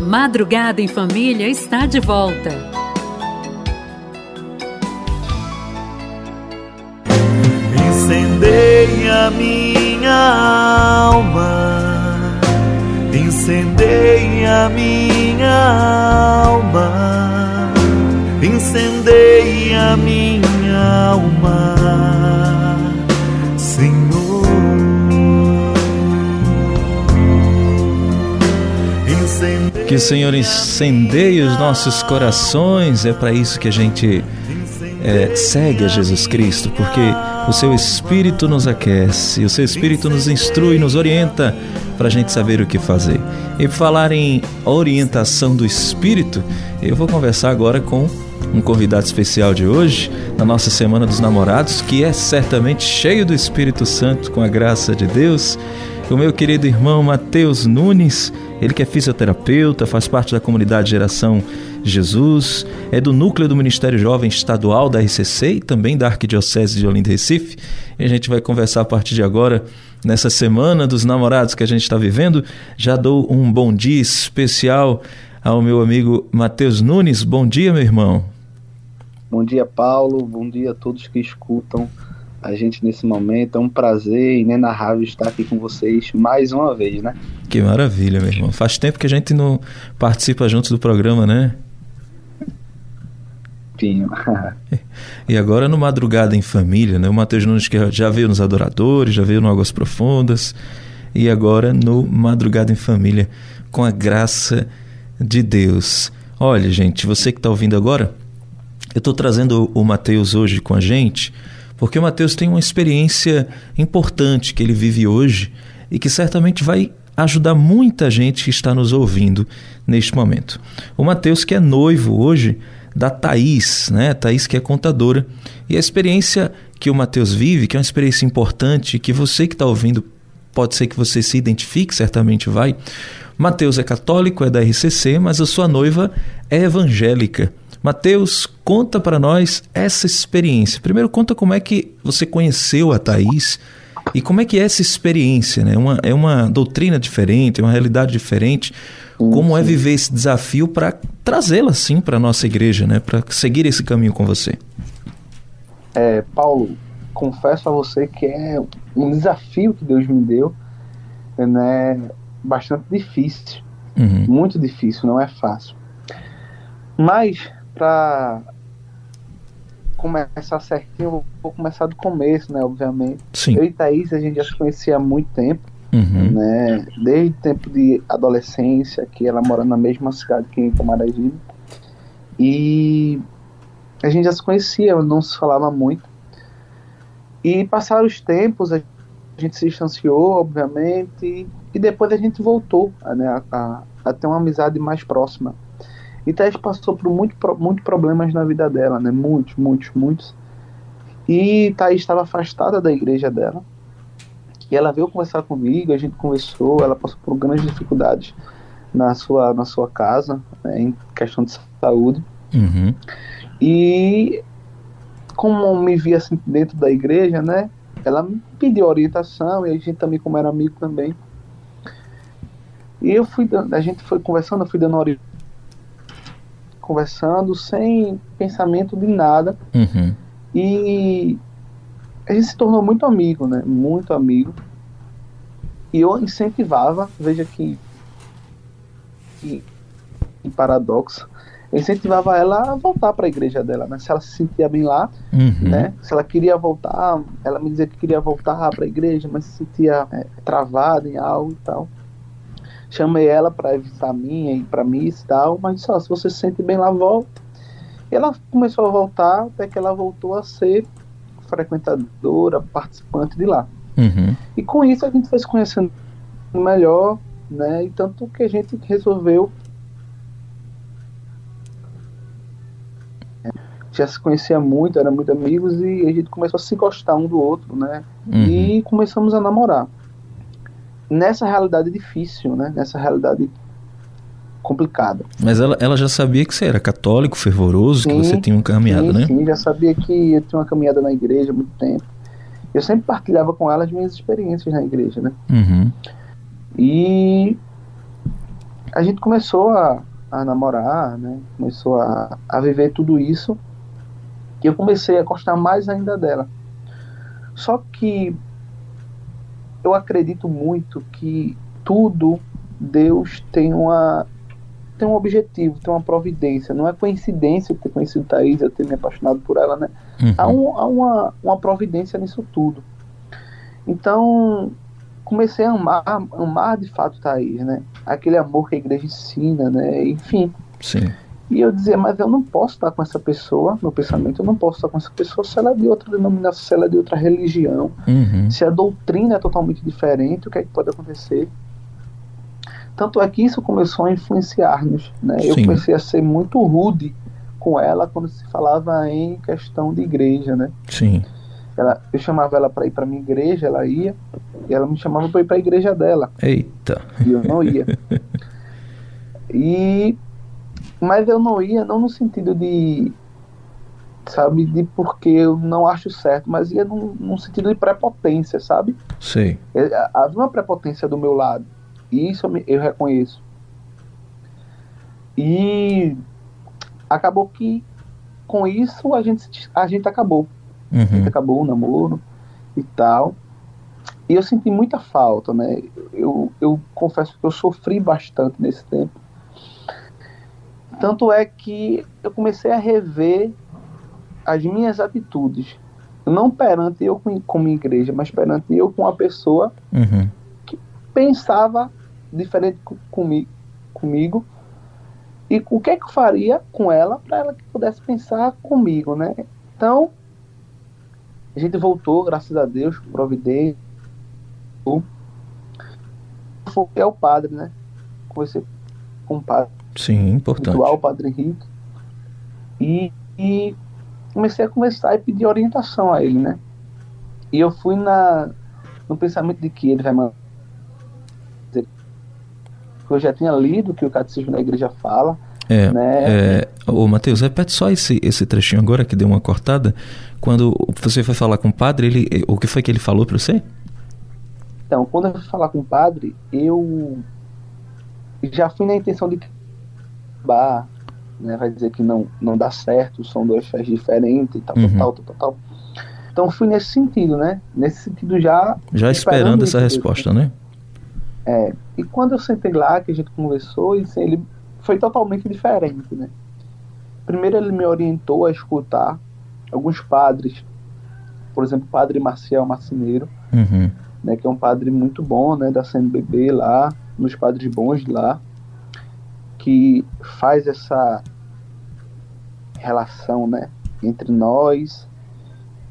Madrugada em Família está de volta. Incendeia minha alma, incendeia minha alma, incendeia minha alma, Que o Senhor incendeie os nossos corações, é para isso que a gente é, segue a Jesus Cristo, porque o seu Espírito nos aquece, o seu Espírito nos instrui, nos orienta para a gente saber o que fazer. E falar em orientação do Espírito, eu vou conversar agora com um convidado especial de hoje, na nossa Semana dos Namorados, que é certamente cheio do Espírito Santo, com a graça de Deus o meu querido irmão Matheus Nunes, ele que é fisioterapeuta, faz parte da comunidade Geração Jesus, é do núcleo do Ministério Jovem Estadual da RCC e também da Arquidiocese de Olinda e Recife. E a gente vai conversar a partir de agora, nessa semana dos namorados que a gente está vivendo. Já dou um bom dia especial ao meu amigo Matheus Nunes. Bom dia, meu irmão. Bom dia, Paulo. Bom dia a todos que escutam a gente nesse momento. É um prazer inenarrável estar aqui com vocês mais uma vez, né? Que maravilha, meu irmão. Faz tempo que a gente não participa juntos do programa, né? Pinho. e agora no Madrugada em Família, né? O Matheus Nunes que já veio nos Adoradores, já veio no Águas Profundas e agora no Madrugada em Família com a graça de Deus. Olha, gente, você que está ouvindo agora, eu estou trazendo o Matheus hoje com a gente porque o Mateus tem uma experiência importante que ele vive hoje e que certamente vai ajudar muita gente que está nos ouvindo neste momento. O Mateus, que é noivo hoje da Thaís, né? Thaís que é contadora. E a experiência que o Mateus vive, que é uma experiência importante, que você que está ouvindo, pode ser que você se identifique, certamente vai. Mateus é católico, é da RCC, mas a sua noiva é evangélica. Mateus, conta para nós essa experiência. Primeiro, conta como é que você conheceu a Thaís e como é que é essa experiência. Né? Uma, é uma doutrina diferente, é uma realidade diferente. Como é viver esse desafio para trazê-la, assim, para a nossa igreja, né? para seguir esse caminho com você? É, Paulo, confesso a você que é um desafio que Deus me deu, né? bastante difícil. Uhum. Muito difícil, não é fácil. Mas para começar certinho, eu vou começar do começo, né? Obviamente. Sim. Eu e Thaís, a gente já se conhecia há muito tempo. Uhum. Né? Desde o tempo de adolescência, que ela mora na mesma cidade que em Camaragibe. E a gente já se conhecia, não se falava muito. E passaram os tempos, a gente se distanciou, obviamente, e depois a gente voltou né, a, a, a ter uma amizade mais próxima. E Thaís passou por muitos muito problemas na vida dela, né? Muitos, muitos, muitos. E Thaís estava afastada da igreja dela. E ela veio conversar comigo, a gente conversou, ela passou por grandes dificuldades na sua, na sua casa, né, em questão de saúde. Uhum. E como me via assim dentro da igreja, né? Ela me pediu orientação e a gente também, como era amigo também. E eu fui, a gente foi conversando, eu fui dando orientação conversando, sem pensamento de nada. Uhum. E a gente se tornou muito amigo, né? Muito amigo. E eu incentivava, veja que, que, que paradoxo, eu incentivava ela a voltar para a igreja dela, né? Se ela se sentia bem lá, uhum. né? Se ela queria voltar, ela me dizia que queria voltar para a igreja, mas se sentia é, travada em algo e tal chamei ela para evitar minha e para mim e tal, mas disse, ó, se você se sente bem lá, volta. E ela começou a voltar até que ela voltou a ser frequentadora, participante de lá. Uhum. E com isso a gente foi se conhecendo melhor, né? E tanto que a gente resolveu já se conhecia muito, era muito amigos e a gente começou a se gostar um do outro, né? Uhum. E começamos a namorar nessa realidade difícil, né? Nessa realidade complicada. Mas ela, ela já sabia que você era católico, fervoroso, sim, que você tinha uma caminhada, sim, né? Sim, já sabia que eu tinha uma caminhada na igreja há muito tempo. Eu sempre partilhava com ela as minhas experiências na igreja, né? Uhum. E a gente começou a, a namorar, né? Começou a, a viver tudo isso. E eu comecei a gostar mais ainda dela. Só que eu acredito muito que tudo Deus tem uma tem um objetivo, tem uma providência. Não é coincidência eu ter conhecido Thaís, eu ter me apaixonado por ela, né? Uhum. Há, um, há uma, uma providência nisso tudo. Então, comecei a amar, amar de fato Thaís, né? Aquele amor que a igreja ensina, né? Enfim. Sim. E eu dizia, mas eu não posso estar com essa pessoa, no pensamento, eu não posso estar com essa pessoa se ela é de outra denominação, se ela é de outra religião, uhum. se a doutrina é totalmente diferente, o que é que pode acontecer? Tanto é que isso começou a influenciar-nos, né? Eu comecei a ser muito rude com ela quando se falava em questão de igreja, né? Sim. Ela, eu chamava ela para ir para minha igreja, ela ia, e ela me chamava para ir para a igreja dela. Eita. E eu não ia. e mas eu não ia não no sentido de sabe, de porque eu não acho certo, mas ia num, num sentido de prepotência, sabe? Sim. É, havia uma prepotência do meu lado. E isso eu, me, eu reconheço. E acabou que com isso a gente, a gente acabou. Uhum. A gente acabou o namoro e tal. E eu senti muita falta, né? Eu, eu confesso que eu sofri bastante nesse tempo. Tanto é que eu comecei a rever as minhas atitudes. Não perante eu como igreja, mas perante eu com uma pessoa uhum. que pensava diferente comigo, comigo e o que é que eu faria com ela para ela que pudesse pensar comigo, né? Então, a gente voltou, graças a Deus, providência. Foi ao padre, né? Comecei com o padre. Sim, importante. O padre Henrique. E, e comecei a conversar e pedir orientação a ele, né? E eu fui na, no pensamento de que ele vai mandar eu já tinha lido que o Catecismo da Igreja fala. É, né? é, ô Mateus, repete só esse, esse trechinho agora que deu uma cortada. Quando você foi falar com o padre, ele, o que foi que ele falou para você? Então, quando eu fui falar com o padre, eu já fui na intenção de bar, né, vai dizer que não, não dá certo, são duas festas diferentes e tal, uhum. tal, tal, tal, tal. Então fui nesse sentido, né? Nesse sentido já. Já esperando, esperando essa resposta, né? É, e quando eu sentei lá, que a gente conversou, ele foi totalmente diferente, né? Primeiro ele me orientou a escutar alguns padres, por exemplo, o padre Marcial Marcineiro, uhum. né, que é um padre muito bom, né, da CNBB lá, nos padres bons de lá, que faz essa relação, né, entre nós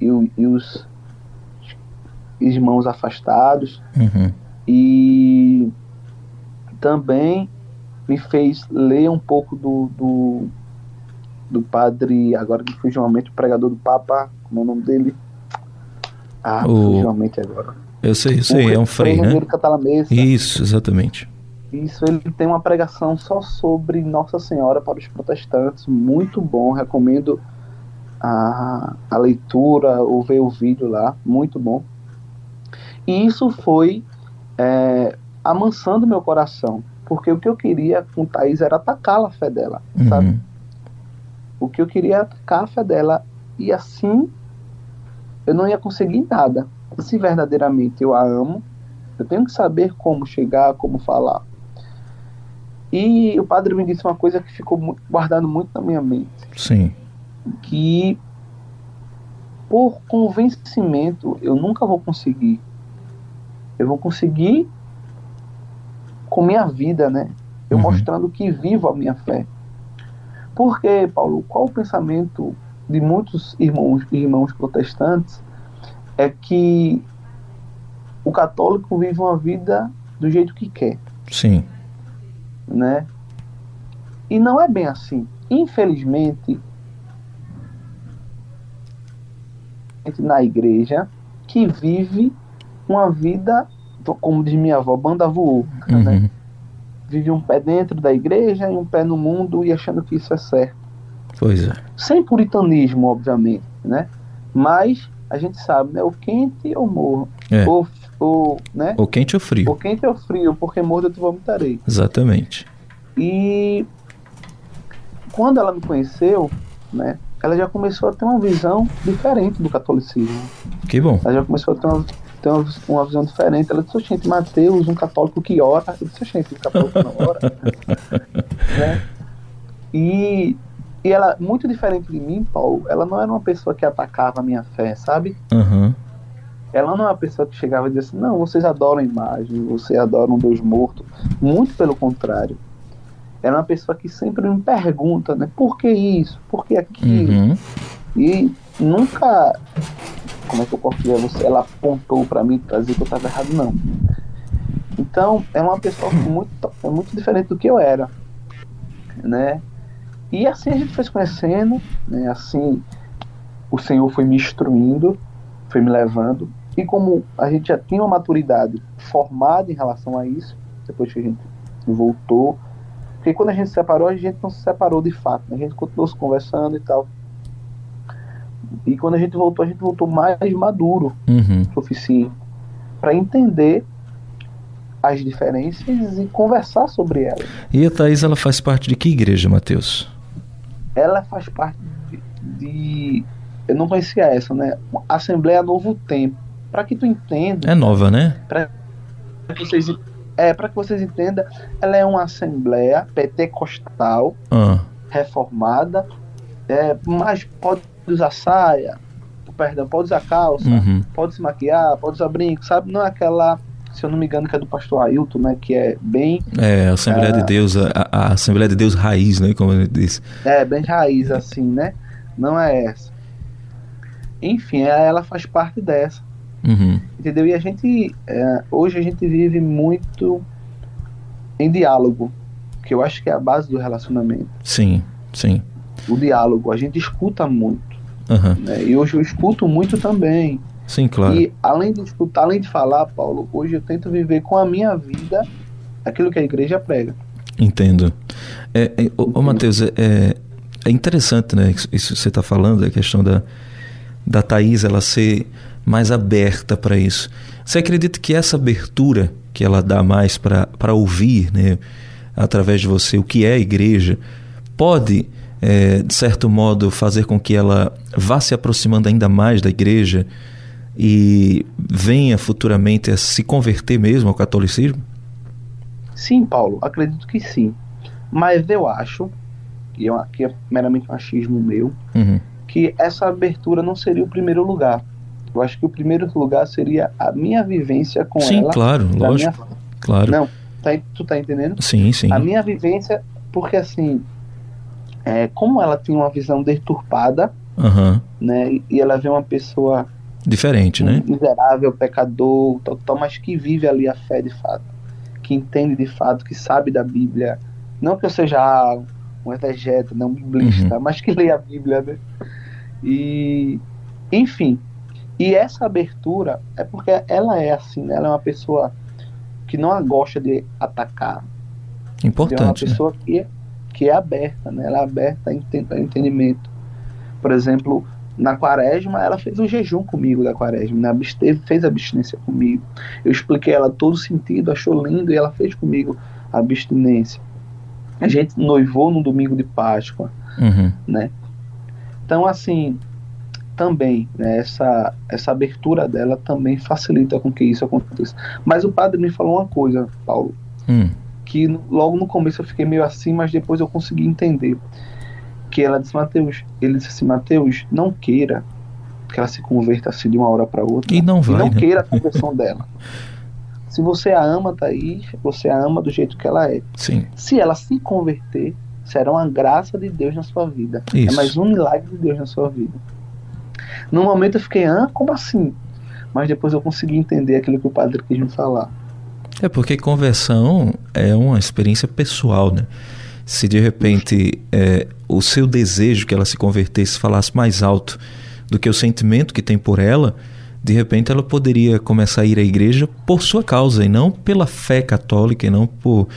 e, e os irmãos afastados. Uhum e também me fez ler um pouco do, do, do padre, agora que fugiu um momento, o pregador do Papa, como é o nome dele? Ah, o... fugiu um agora. Eu sei, eu sei, é um frei, né? Isso, exatamente. Isso, ele tem uma pregação só sobre Nossa Senhora para os protestantes, muito bom, recomendo a, a leitura ou ver o vídeo lá, muito bom. E isso foi é, amansando meu coração. Porque o que eu queria com Thaís era atacar a fé dela, uhum. sabe? O que eu queria era atacar a fé dela. E assim eu não ia conseguir nada. Se verdadeiramente eu a amo, eu tenho que saber como chegar, como falar. E o padre me disse uma coisa que ficou guardado muito na minha mente. Sim. Que por convencimento eu nunca vou conseguir eu vou conseguir com minha vida, né? Eu uhum. mostrando que vivo a minha fé. Porque, Paulo, qual o pensamento de muitos irmãos irmãos protestantes é que o católico vive uma vida do jeito que quer. Sim. Né? E não é bem assim. Infelizmente, na igreja que vive uma vida, como diz minha avó, banda voou. Uhum. Né? Vive um pé dentro da igreja e um pé no mundo e achando que isso é certo. Pois é. Sem puritanismo, obviamente, né? Mas a gente sabe, né? O quente ou morro. É. Ou, né? ou quente ou frio. O quente ou frio, porque morto eu te vomitarei. Exatamente. E quando ela me conheceu, né, ela já começou a ter uma visão diferente do catolicismo. Que bom. Ela já começou a ter uma, ter uma, uma visão diferente. Ela disse, gente, Mateus, um católico que ora. Eu disse, gente, um católico não ora. né? E, e ela, muito diferente de mim, Paulo, ela não era uma pessoa que atacava a minha fé, sabe? Uhum. Ela não é uma pessoa que chegava e dizia assim, não, vocês adoram imagem, vocês adoram um Deus morto. Muito pelo contrário. Ela é uma pessoa que sempre me pergunta, né? Por que isso? Por que aquilo? Uhum. E nunca, como é que eu dizer, você, ela apontou para mim para dizer que eu estava errado, não. Então, é uma pessoa muito, é muito diferente do que eu era, né? E assim a gente foi se conhecendo, né? Assim, o Senhor foi me instruindo, foi me levando. E como a gente já tinha uma maturidade formada em relação a isso, depois que a gente voltou, porque quando a gente se separou, a gente não se separou de fato, né? a gente continuou se conversando e tal. E quando a gente voltou, a gente voltou mais maduro, uhum. suficiente, para entender as diferenças e conversar sobre elas. E a Thais, ela faz parte de que igreja, Mateus? Ela faz parte de, de eu não conhecia essa, né? Assembleia Novo Tempo. Para que tu entenda. É nova, né? Para que vocês é para que vocês entendam, ela é uma assembleia pentecostal ah. reformada, é, mas pode usar saia, perdão, pode usar calça, uhum. pode se maquiar, pode usar brinco, sabe? Não é aquela se eu não me engano, que é do pastor Ailton, né? Que é bem. É, a Assembleia de Deus, a, a, Assembleia de Deus raiz, né? Como ele disse. É, bem raiz, assim, né? Não é essa. Enfim, ela faz parte dessa. Uhum. Entendeu? E a gente. É, hoje a gente vive muito em diálogo, que eu acho que é a base do relacionamento. Sim, sim. O diálogo. A gente escuta muito. Uhum. Né? E hoje eu escuto muito também. Sim, claro. E além de escutar, além de falar, Paulo, hoje eu tento viver com a minha vida aquilo que a igreja prega. Entendo. É, é, ô, ô Matheus, é, é interessante, né? Isso que você está falando, a questão da, da Thaís, ela ser mais aberta para isso. Você acredita que essa abertura que ela dá mais para ouvir, né, através de você, o que é a igreja, pode, é, de certo modo, fazer com que ela vá se aproximando ainda mais da igreja e venha futuramente a se converter mesmo ao catolicismo? Sim, Paulo, acredito que sim. Mas eu acho, e aqui é meramente um achismo meu, uhum. Que essa abertura não seria o primeiro lugar. Eu acho que o primeiro lugar seria a minha vivência com sim, ela. Sim, claro, lógico. Minha... Claro. Não, tá, tu tá entendendo? Sim, sim. A minha vivência, porque assim, é, como ela tinha uma visão deturpada, uhum. né? E ela vê uma pessoa diferente, né? Miserável, pecador, tal, tal, mas que vive ali a fé de fato, que entende de fato, que sabe da Bíblia. Não que eu seja um exegeta, não um biblista, uhum. mas que leia a Bíblia, né? E, enfim, e essa abertura é porque ela é assim, né? ela é uma pessoa que não gosta de atacar. Importante. É uma né? pessoa né? que, é, que é aberta, né? ela é aberta a entendimento. Por exemplo, na quaresma, ela fez um jejum comigo da quaresma, né? fez abstinência comigo. Eu expliquei ela todo o sentido, achou lindo e ela fez comigo a abstinência. A gente noivou no domingo de Páscoa, uhum. né? Então, assim, também, né, essa, essa abertura dela também facilita com que isso aconteça. Mas o padre me falou uma coisa, Paulo, hum. que logo no começo eu fiquei meio assim, mas depois eu consegui entender. Que ela disse, Mateus, ele disse assim, Mateus, não queira que ela se converta assim de uma hora para outra. E não vai. E não né? queira a conversão dela. Se você a ama, Thaís, você a ama do jeito que ela é. Sim. Se ela se converter, será uma graça de Deus na sua vida. Isso. É mais um milagre de Deus na sua vida. No momento eu fiquei, ah, como assim? Mas depois eu consegui entender aquilo que o padre quis me falar. É porque conversão é uma experiência pessoal, né? Se de repente é, o seu desejo que ela se convertesse falasse mais alto do que o sentimento que tem por ela, de repente ela poderia começar a ir à igreja por sua causa e não pela fé católica e não por,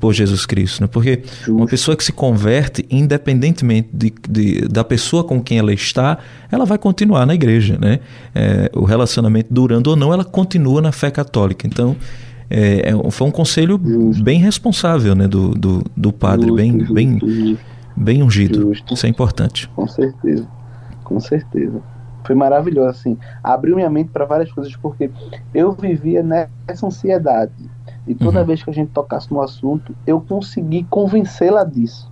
por Jesus Cristo. Né? Porque uma pessoa que se converte, independentemente de, de, da pessoa com quem ela está, ela vai continuar na igreja. Né? É, o relacionamento durando ou não, ela continua na fé católica. Então, é, é foi um conselho Justo. bem responsável, né, do, do, do padre, Justo, bem, Justo, bem, bem ungido. Isso é importante. Com certeza, com certeza. Foi maravilhoso, assim. Abriu minha mente para várias coisas, porque eu vivia nessa ansiedade. E toda uhum. vez que a gente tocasse no assunto, eu consegui convencê-la disso.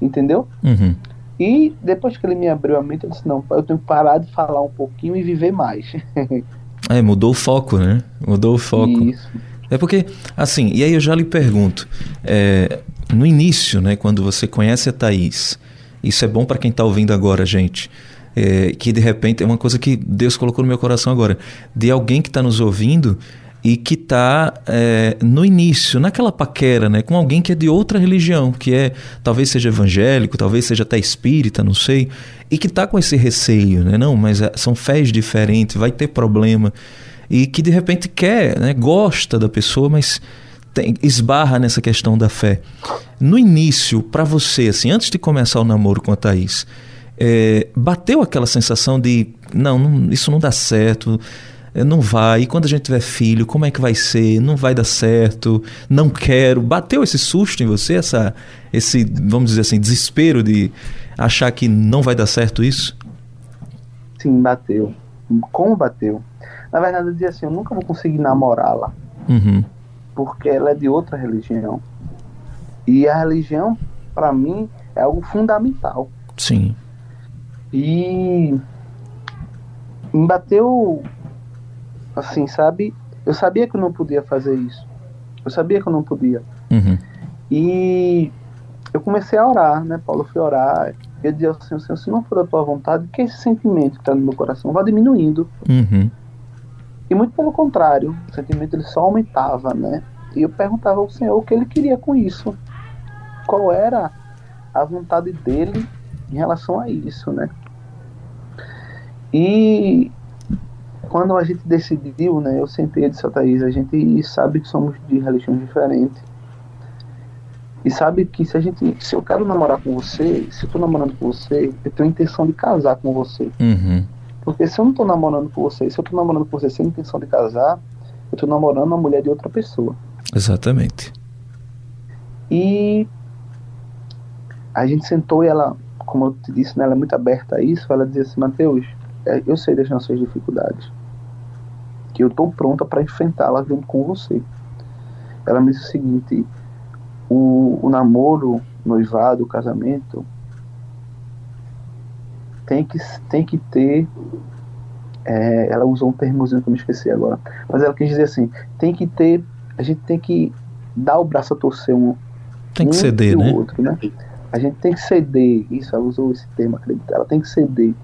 Entendeu? Uhum. E depois que ele me abriu a mente, eu disse: não, eu tenho que parar de falar um pouquinho e viver mais. é, mudou o foco, né? Mudou o foco. Isso. É porque, assim, e aí eu já lhe pergunto: é, no início, né, quando você conhece a Thaís, isso é bom para quem está ouvindo agora, gente. É, que de repente é uma coisa que Deus colocou no meu coração agora, de alguém que está nos ouvindo e que está é, no início, naquela paquera, né, com alguém que é de outra religião, que é talvez seja evangélico, talvez seja até espírita, não sei, e que está com esse receio, né, não, mas é, são fés diferentes, vai ter problema, e que de repente quer, né, gosta da pessoa, mas tem, esbarra nessa questão da fé. No início, para você, assim, antes de começar o namoro com a Thaís, é, bateu aquela sensação de não, não, isso não dá certo, é, não vai. E quando a gente tiver filho, como é que vai ser? Não vai dar certo, não quero. Bateu esse susto em você, essa, esse, vamos dizer assim, desespero de achar que não vai dar certo isso? Sim, bateu. Como bateu? Na verdade, eu dizia assim: eu nunca vou conseguir namorá-la. Uhum. Porque ela é de outra religião. E a religião, para mim, é algo fundamental. Sim. E me bateu assim, sabe? Eu sabia que eu não podia fazer isso. Eu sabia que eu não podia. Uhum. E eu comecei a orar, né, Paulo? Eu fui orar. Eu dizia assim, Senhor, se não for da tua vontade, que esse sentimento que está no meu coração vá diminuindo. Uhum. E muito pelo contrário, o sentimento ele só aumentava, né? E eu perguntava ao Senhor o que ele queria com isso. Qual era a vontade dele em relação a isso, né? E quando a gente decidiu, né, eu sentei e disse a Thaís, a gente sabe que somos de religiões diferentes. E sabe que se a gente, se eu quero namorar com você, se eu tô namorando com você, eu tenho a intenção de casar com você. Uhum. Porque se eu não tô namorando com você, se eu tô namorando com você sem intenção de casar, eu tô namorando uma mulher de outra pessoa. Exatamente. E a gente sentou e ela, como eu te disse, né, ela é muito aberta a isso, ela dizia assim, Mateus, eu sei das nossas dificuldades que eu estou pronta para enfrentá-la junto com você. Ela me disse o seguinte: o, o namoro, noivado, o casamento tem que, tem que ter. É, ela usou um termozinho que eu me esqueci agora, mas ela quis dizer assim: tem que ter. A gente tem que dar o braço a torcer um. Tem que um ceder, né? Outro, né? A gente tem que ceder. Isso, ela usou esse termo, acredito. Ela tem que ceder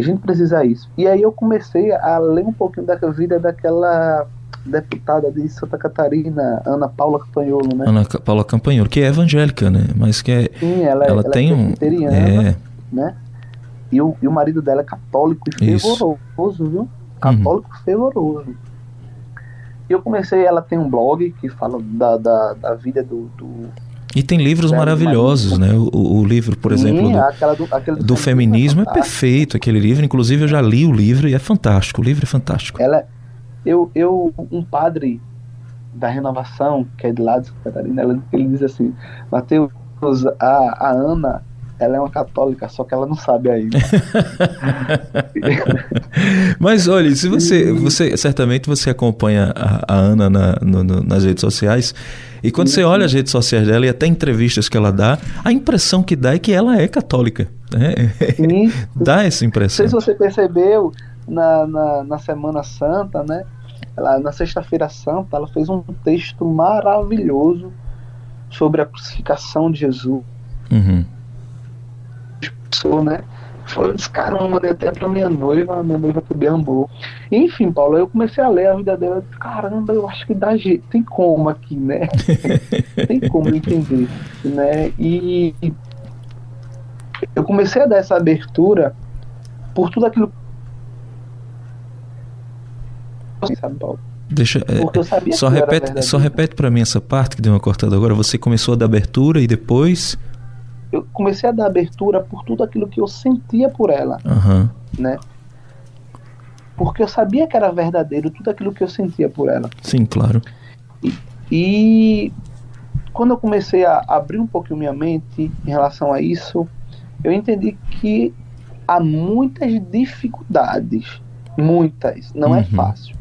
a gente precisa isso. E aí eu comecei a ler um pouquinho da vida daquela deputada de Santa Catarina, Ana Paula Campanholo, né? Ana Paula Campanholo, que é evangélica, né? Mas que é. Sim, ela, é, ela, ela tem é um. É. Né? E o, e o marido dela é católico e fervoroso, viu? Católico uhum. fervoroso. E eu comecei, ela tem um blog que fala da, da, da vida do, do e tem livros é, maravilhosos, né? O, o, livro, por Sim, exemplo, do, do, do feminismo é, é, perfeito, aquele livro. Inclusive, eu já li o livro e é fantástico. O livro é fantástico. Ela, eu, eu um padre da renovação, que é de lá de Santa Catarina, ele diz assim: Mateus, a, a Ana ela é uma católica, só que ela não sabe ainda. Mas olha, se você, você certamente você acompanha a, a Ana na, no, no, nas redes sociais e quando sim, você olha as redes sociais dela e até entrevistas que ela dá, a impressão que dá é que ela é católica. Né? dá essa impressão. Não sei se você percebeu na, na, na Semana Santa, né? Ela, na Sexta-feira Santa, ela fez um texto maravilhoso sobre a crucificação de Jesus. Uhum passou, né? Foi esse caramba, mandei até pra minha noiva, minha noiva também amou. Enfim, Paulo, eu comecei a ler a vida dela, disse, caramba, eu acho que dá jeito, tem como aqui, né? tem como entender, né? E eu comecei a dar essa abertura por tudo aquilo sabe, Paulo? Deixa, é, só repete, só repete para mim essa parte que deu uma cortada agora. Você começou a dar abertura e depois eu comecei a dar abertura por tudo aquilo que eu sentia por ela, uhum. né? Porque eu sabia que era verdadeiro tudo aquilo que eu sentia por ela. Sim, claro. E quando eu comecei a abrir um pouquinho minha mente em relação a isso, eu entendi que há muitas dificuldades, muitas, não é uhum. é fácil.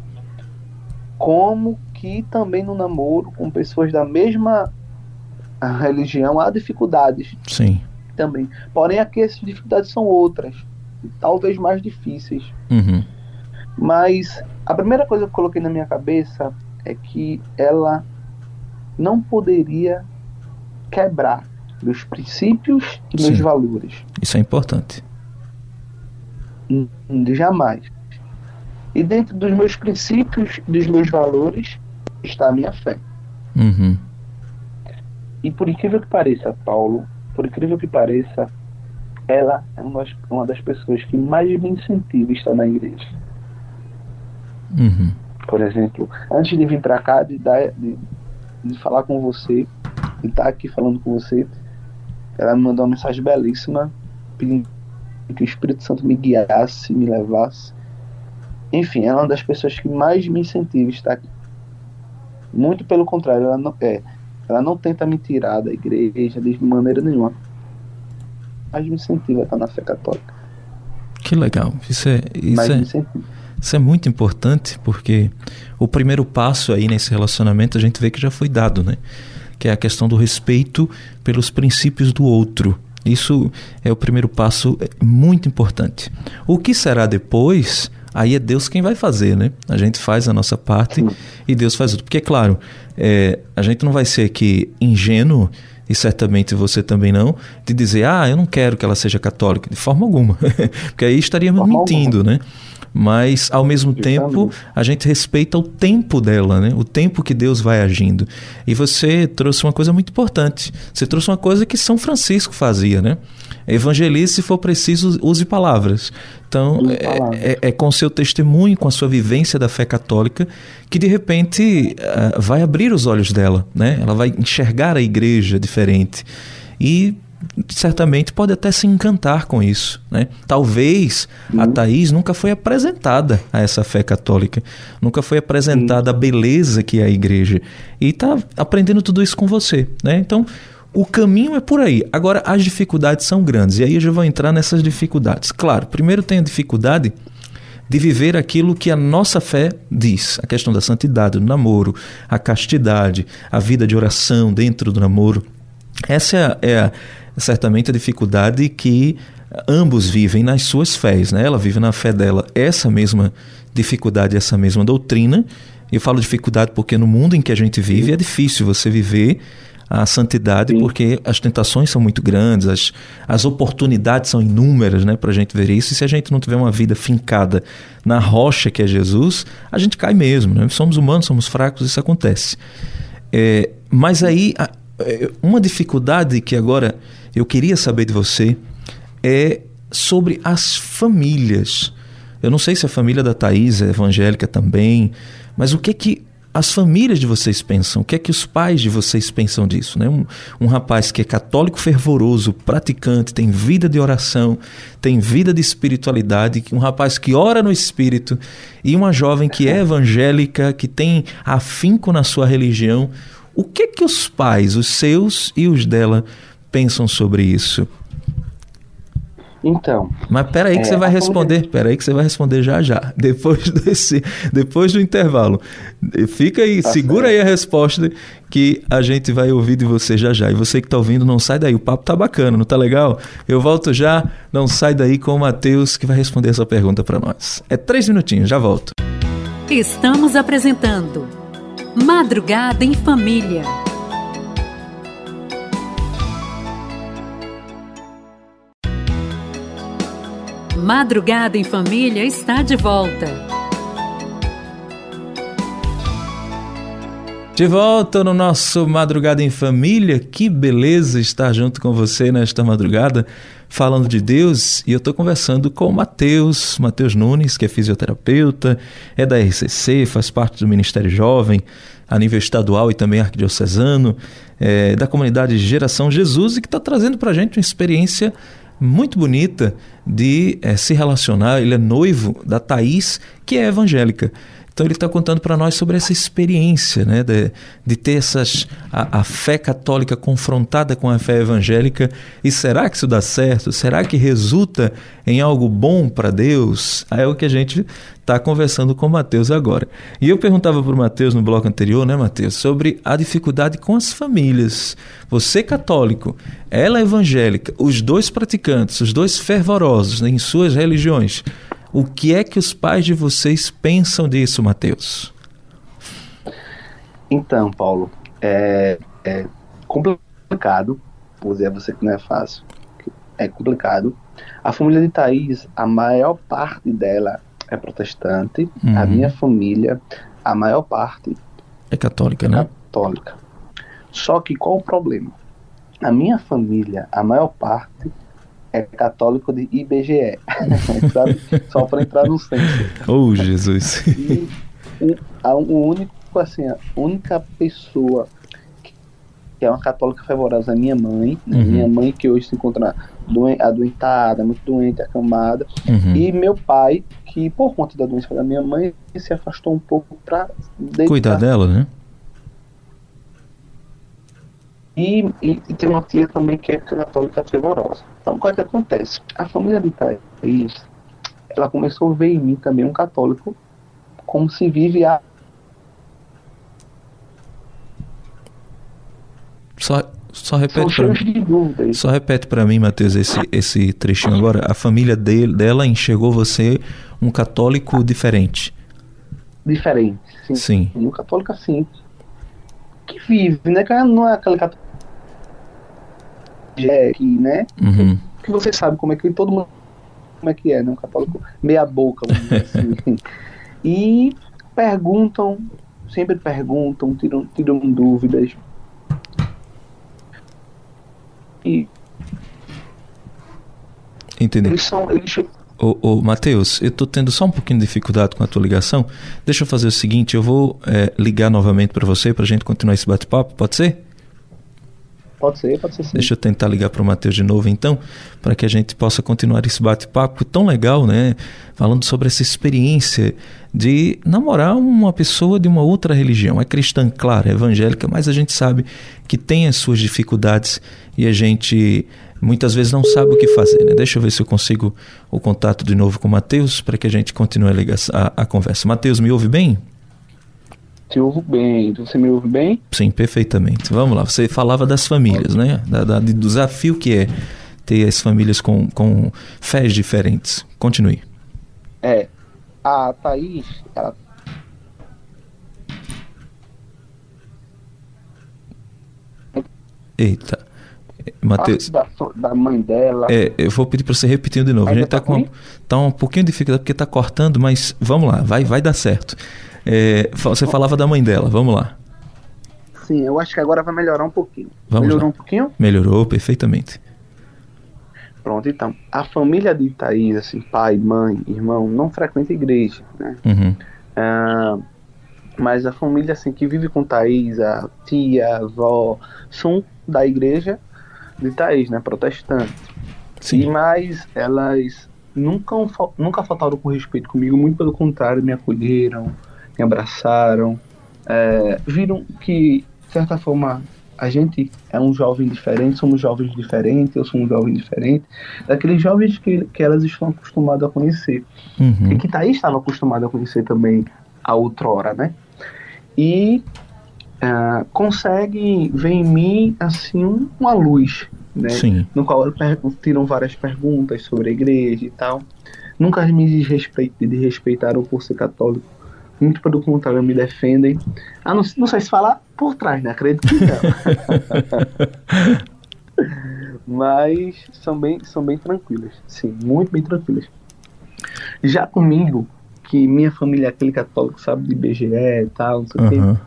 Como que também no namoro com pessoas da mesma religião há dificuldades. Sim. Também. Porém, aqui essas dificuldades são outras, talvez mais difíceis. Uhum. Mas a primeira coisa que eu coloquei na minha cabeça é que ela não poderia quebrar meus princípios e Sim. meus valores. Isso é importante. Jamais. E dentro dos meus princípios, dos meus valores, está a minha fé. Uhum. E por incrível que pareça, Paulo, por incrível que pareça, ela é uma das, pessoas que mais me incentiva a estar na igreja. Uhum. Por exemplo, antes de vir para cá, de, dar, de, de falar com você, de estar aqui falando com você, ela me mandou uma mensagem belíssima, pedindo que o Espírito Santo me guiasse, me levasse. Enfim, ela é uma das pessoas que mais me incentiva a estar aqui. Muito pelo contrário, ela não é. Ela não tenta me tirar da igreja de maneira nenhuma. Mas me incentiva a estar na fé católica. Que legal. Isso é, isso é, isso é muito importante porque o primeiro passo aí nesse relacionamento a gente vê que já foi dado, né? Que é a questão do respeito pelos princípios do outro. Isso é o primeiro passo é muito importante. O que será depois, aí é Deus quem vai fazer, né? A gente faz a nossa parte e Deus faz tudo. Porque, claro, é, a gente não vai ser aqui ingênuo e certamente você também não, de dizer, ah, eu não quero que ela seja católica, de forma alguma. Porque aí estaríamos mentindo, alguma. né? mas ao mesmo tempo a gente respeita o tempo dela, né? O tempo que Deus vai agindo. E você trouxe uma coisa muito importante. Você trouxe uma coisa que São Francisco fazia, né? Evangelize, se for preciso, use palavras. Então, é, é, é, com seu testemunho, com a sua vivência da fé católica, que de repente uh, vai abrir os olhos dela, né? Ela vai enxergar a igreja diferente. E certamente pode até se encantar com isso. Né? Talvez uhum. a Thaís nunca foi apresentada a essa fé católica, nunca foi apresentada uhum. a beleza que é a igreja. E está aprendendo tudo isso com você. Né? Então, o caminho é por aí. Agora, as dificuldades são grandes. E aí eu já vou entrar nessas dificuldades. Claro, primeiro tem a dificuldade de viver aquilo que a nossa fé diz, a questão da santidade do namoro, a castidade, a vida de oração dentro do namoro. Essa é, a, certamente a dificuldade que ambos vivem nas suas fés. Né? Ela vive na fé dela essa mesma dificuldade, essa mesma doutrina. Eu falo dificuldade porque no mundo em que a gente vive é difícil você viver a santidade Sim. porque as tentações são muito grandes, as, as oportunidades são inúmeras né, para a gente ver isso. E se a gente não tiver uma vida fincada na rocha que é Jesus, a gente cai mesmo. Né? Somos humanos, somos fracos, isso acontece. É, mas aí, é, uma dificuldade que agora eu queria saber de você é sobre as famílias. Eu não sei se a família da Thaís é evangélica também, mas o que é que as famílias de vocês pensam? O que é que os pais de vocês pensam disso? Né? Um, um rapaz que é católico fervoroso, praticante, tem vida de oração, tem vida de espiritualidade, um rapaz que ora no espírito, e uma jovem que é evangélica, que tem afinco na sua religião. O que é que os pais, os seus e os dela, pensam sobre isso? Então. Mas peraí que é, você vai responder. Peraí que você vai responder já já. Depois desse, depois do intervalo. Fica aí, tá segura certo. aí a resposta que a gente vai ouvir de você já já. E você que está ouvindo, não sai daí. O papo tá bacana, não tá legal? Eu volto já. Não sai daí com o Matheus que vai responder essa pergunta para nós. É três minutinhos, já volto. Estamos apresentando Madrugada em Família. Madrugada em Família está de volta. De volta no nosso Madrugada em Família. Que beleza estar junto com você nesta madrugada, falando de Deus. E eu estou conversando com o Matheus, Matheus Nunes, que é fisioterapeuta, é da RCC, faz parte do Ministério Jovem, a nível estadual e também arquidiocesano, é, da comunidade Geração Jesus, e que está trazendo para a gente uma experiência muito bonita de é, se relacionar. Ele é noivo da Thaís, que é evangélica. Então ele está contando para nós sobre essa experiência, né, de, de ter essas a, a, fé católica confrontada com a fé evangélica. E será que isso dá certo? Será que resulta em algo bom para Deus? É o que a gente está conversando com Mateus agora. E eu perguntava para o Mateus no bloco anterior, né, Mateus, sobre a dificuldade com as famílias. Você católico, ela evangélica, os dois praticantes, os dois fervorosos né, em suas religiões. O que é que os pais de vocês pensam disso, Mateus? Então, Paulo, é, é complicado, vou dizer a você que não é fácil, é complicado. A família de Thaís, a maior parte dela é protestante, uhum. a minha família, a maior parte é católica, é né? Católica. Só que qual o problema? A minha família, a maior parte é católico de IBGE, sabe? Só para entrar no centro. Oh, Jesus. E o, a, o único, assim, a única pessoa que é uma católica fervorosa é minha mãe, né? uhum. minha mãe que hoje se encontra doen adoentada, muito doente, acamada, uhum. e meu pai, que por conta da doença da minha mãe, se afastou um pouco para cuidar dela, né? E, e, e, tem uma tia também que é católica fervorosa. Então, o é que acontece? A família de Thaís, ela começou a ver em mim também um católico como se vive a. Só, só repete para mim. Só repete para mim, Matheus, esse, esse trechinho agora. A família dele, dela enxergou você um católico diferente. Diferente, sim. Sim. Um católico assim. Que vive, né? Que não é aquele católico Jack, né? Uhum. Que você sabe como é que todo mundo como é que é, né? Um católico meia boca, assim. e perguntam, sempre perguntam, tiram, tiram dúvidas. E Entendi. Eles são, eles... Ô, ô Matheus, eu estou tendo só um pouquinho de dificuldade com a tua ligação. Deixa eu fazer o seguinte, eu vou é, ligar novamente para você para a gente continuar esse bate-papo, pode ser? Pode ser, pode ser sim. Deixa eu tentar ligar para o Matheus de novo então, para que a gente possa continuar esse bate-papo tão legal, né? Falando sobre essa experiência de namorar uma pessoa de uma outra religião. É cristã, claro, é evangélica, mas a gente sabe que tem as suas dificuldades e a gente muitas vezes não sabe o que fazer. Né? Deixa eu ver se eu consigo o contato de novo com o Matheus para que a gente continue a, a, a conversa. Matheus, me ouve bem? Te ouvo bem. Você me ouve bem? Sim, perfeitamente. Vamos lá. Você falava das famílias, né? Da, da, do desafio que é ter as famílias com, com fés diferentes. Continue. É. A Thaís, ela Eita. Matheus. Da, da, mãe dela. É, eu vou pedir para você repetir de novo. Ainda a gente tá, tá com tá um pouquinho de dificuldade porque tá cortando, mas vamos lá, vai, vai dar certo. É, você falava da mãe dela, vamos lá. Sim, eu acho que agora vai melhorar um pouquinho. Vamos Melhorou lá. um pouquinho? Melhorou perfeitamente. Pronto, então. A família de Thaís, assim, pai, mãe, irmão, não frequenta igreja, né? Uhum. Ah, mas a família, assim, que vive com Thaís, a tia, a avó, são da igreja de Thaís, né? Protestante. Sim. E mais, elas nunca, nunca faltaram com respeito comigo, muito pelo contrário, me acolheram, me abraçaram, é, viram que, de certa forma, a gente é um jovem diferente, somos jovens diferentes, eu sou um jovem diferente, daqueles jovens que, que elas estão acostumadas a conhecer. Uhum. E que Thaís estava acostumada a conhecer também a outrora, né? E uh, consegue ver em mim, assim, uma luz, né? Sim. No qual tiram várias perguntas sobre a igreja e tal. Nunca me desrespeitaram por ser católico muito pelo contrário, me defendem. Ah, não, não sei se falar por trás, né? Acredito que não. Mas são bem, são bem tranquilas, sim, muito bem tranquilas. Já comigo, que minha família é aquele católico, sabe, de BGE e tal, não sei o uhum. quê,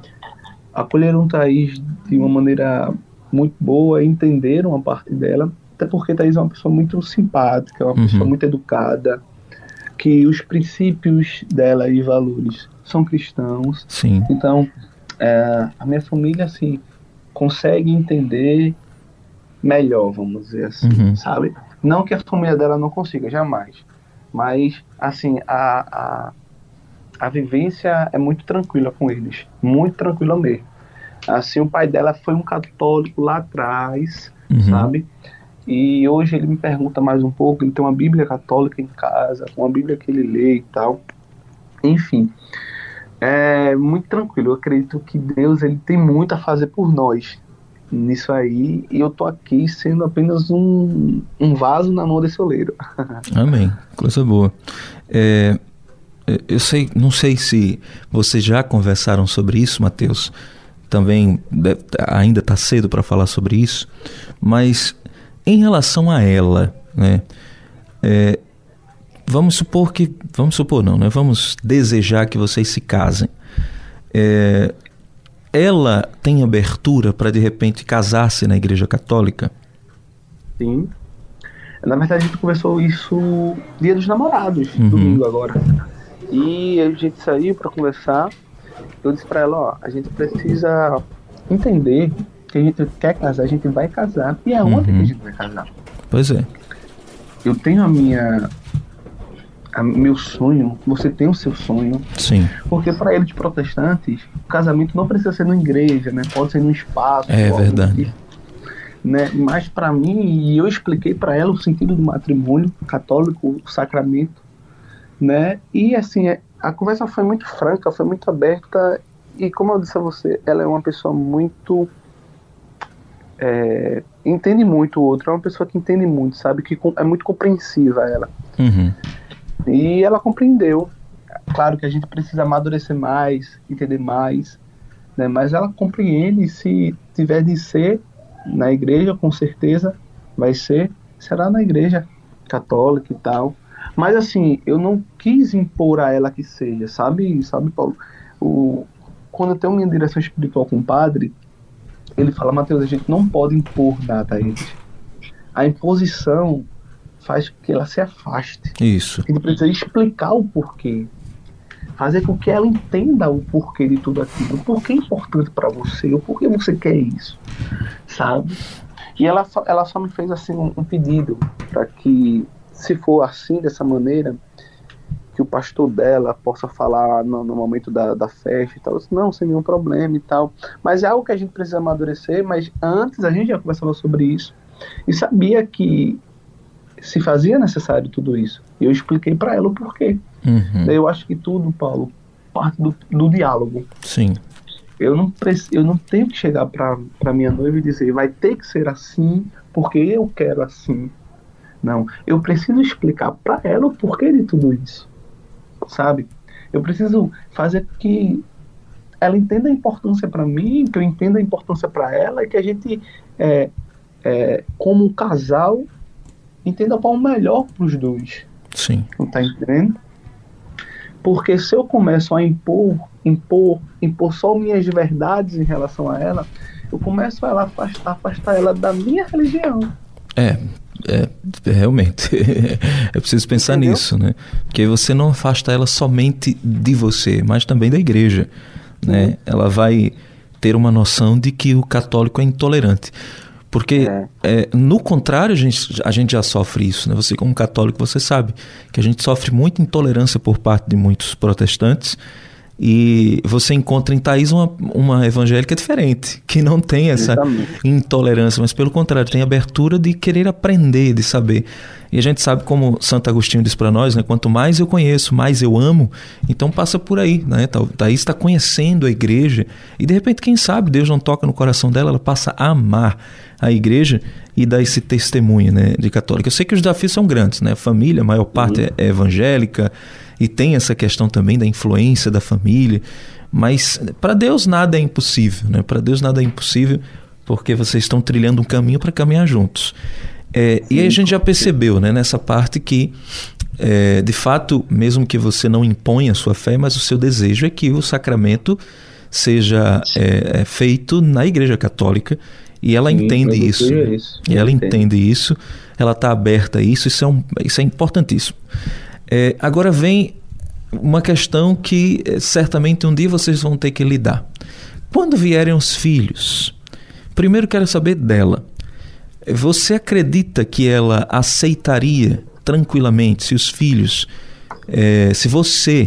acolheram Thaís de uma maneira muito boa, entenderam a parte dela, até porque Thaís é uma pessoa muito simpática, uma uhum. pessoa muito educada, que os princípios dela e valores são cristãos. Sim. Então, é, a minha família, assim, consegue entender melhor, vamos dizer assim, uhum. sabe? Não que a família dela não consiga, jamais. Mas, assim, a, a, a vivência é muito tranquila com eles, muito tranquila mesmo. Assim, o pai dela foi um católico lá atrás, uhum. sabe? E hoje ele me pergunta mais um pouco, ele tem uma Bíblia católica em casa, uma Bíblia que ele lê e tal. Enfim, é muito tranquilo. Eu acredito que Deus ele tem muito a fazer por nós nisso aí. E eu tô aqui sendo apenas um, um vaso na mão desse oleiro. Amém. Coisa boa. É, é, eu sei, não sei se vocês já conversaram sobre isso, Mateus. Também deve, ainda está cedo para falar sobre isso, mas em relação a ela, né? É, vamos supor que, vamos supor não, né? Vamos desejar que vocês se casem. É, ela tem abertura para de repente casar-se na Igreja Católica? Sim. Na verdade, a gente conversou isso dia dos namorados, uhum. domingo agora. E a gente saiu para conversar. Eu disse para ela: ó, a gente precisa entender que a gente quer casar, a gente vai casar. E aonde uhum. que a uhum. gente vai casar? Pois é. Eu tenho a minha a meu sonho, você tem o seu sonho. Sim. Porque para eles protestantes, o casamento não precisa ser numa igreja, né? Pode ser num espaço. É verdade. Tipo, né? Mas para mim, e eu expliquei para ela o sentido do matrimônio católico, o sacramento, né? E assim, é, a conversa foi muito franca, foi muito aberta e como eu disse a você, ela é uma pessoa muito é, entende muito o outro, é uma pessoa que entende muito, sabe? Que é muito compreensiva ela. Uhum. E ela compreendeu. Claro que a gente precisa amadurecer mais, entender mais, né? mas ela compreende se tiver de ser na igreja, com certeza vai ser, será na igreja católica e tal. Mas assim, eu não quis impor a ela que seja, sabe, sabe, Paulo? O, quando eu tenho minha direção espiritual com o padre, ele fala, Mateus, a gente não pode impor nada a eles. A imposição faz com que ela se afaste. Isso. A gente precisa explicar o porquê. Fazer com que ela entenda o porquê de tudo aquilo. O porquê é importante para você, o porquê você quer isso. Sabe? E ela, ela só me fez assim um, um pedido para que, se for assim, dessa maneira, que o pastor dela possa falar no, no momento da, da, festa e tal. Disse, não, sem nenhum problema e tal. Mas é algo que a gente precisa amadurecer, mas antes a gente já conversava sobre isso. E sabia que se fazia necessário tudo isso. E eu expliquei para ela o porquê. Uhum. Eu acho que tudo, Paulo, parte do, do diálogo. Sim. Eu não, eu não tenho que chegar para minha noiva e dizer vai ter que ser assim porque eu quero assim. Não, eu preciso explicar para ela o porquê de tudo isso, sabe? Eu preciso fazer que ela entenda a importância para mim, que eu entenda a importância para ela e que a gente, é, é, como um casal, entenda qual é o melhor para os dois. Sim. Não tá entendendo? Porque se eu começo a impor, impor, impor só minhas verdades em relação a ela, eu começo a afastar, afastar ela da minha religião. É, é, realmente. é preciso pensar Entendeu? nisso, né? Porque você não afasta ela somente de você, mas também da igreja. Né? Uhum. Ela vai ter uma noção de que o católico é intolerante. Porque, é. É, no contrário, a gente, a gente já sofre isso. Né? Você, como católico, você sabe que a gente sofre muita intolerância por parte de muitos protestantes. E você encontra em Thaís uma, uma evangélica diferente, que não tem essa Exatamente. intolerância, mas pelo contrário, tem abertura de querer aprender, de saber. E a gente sabe como Santo Agostinho diz para nós, né? Quanto mais eu conheço, mais eu amo. Então passa por aí, né? Thaís está conhecendo a igreja e de repente, quem sabe, Deus não toca no coração dela, ela passa a amar a igreja e dar esse testemunho, né? De católica. Eu sei que os desafios são grandes, né? A família, a maior parte uhum. é evangélica e tem essa questão também da influência da família. Mas para Deus nada é impossível, né? Para Deus nada é impossível porque vocês estão trilhando um caminho para caminhar juntos. É, e aí a gente já percebeu né, nessa parte que, é, de fato, mesmo que você não imponha a sua fé, mas o seu desejo é que o sacramento seja é, é feito na Igreja Católica e ela Sim, entende isso. Né? isso. E ela entende, entende isso, ela está aberta a isso, isso é, um, isso é importantíssimo. É, agora vem uma questão que é, certamente um dia vocês vão ter que lidar. Quando vierem os filhos, primeiro quero saber dela. Você acredita que ela aceitaria tranquilamente se os filhos, é, se você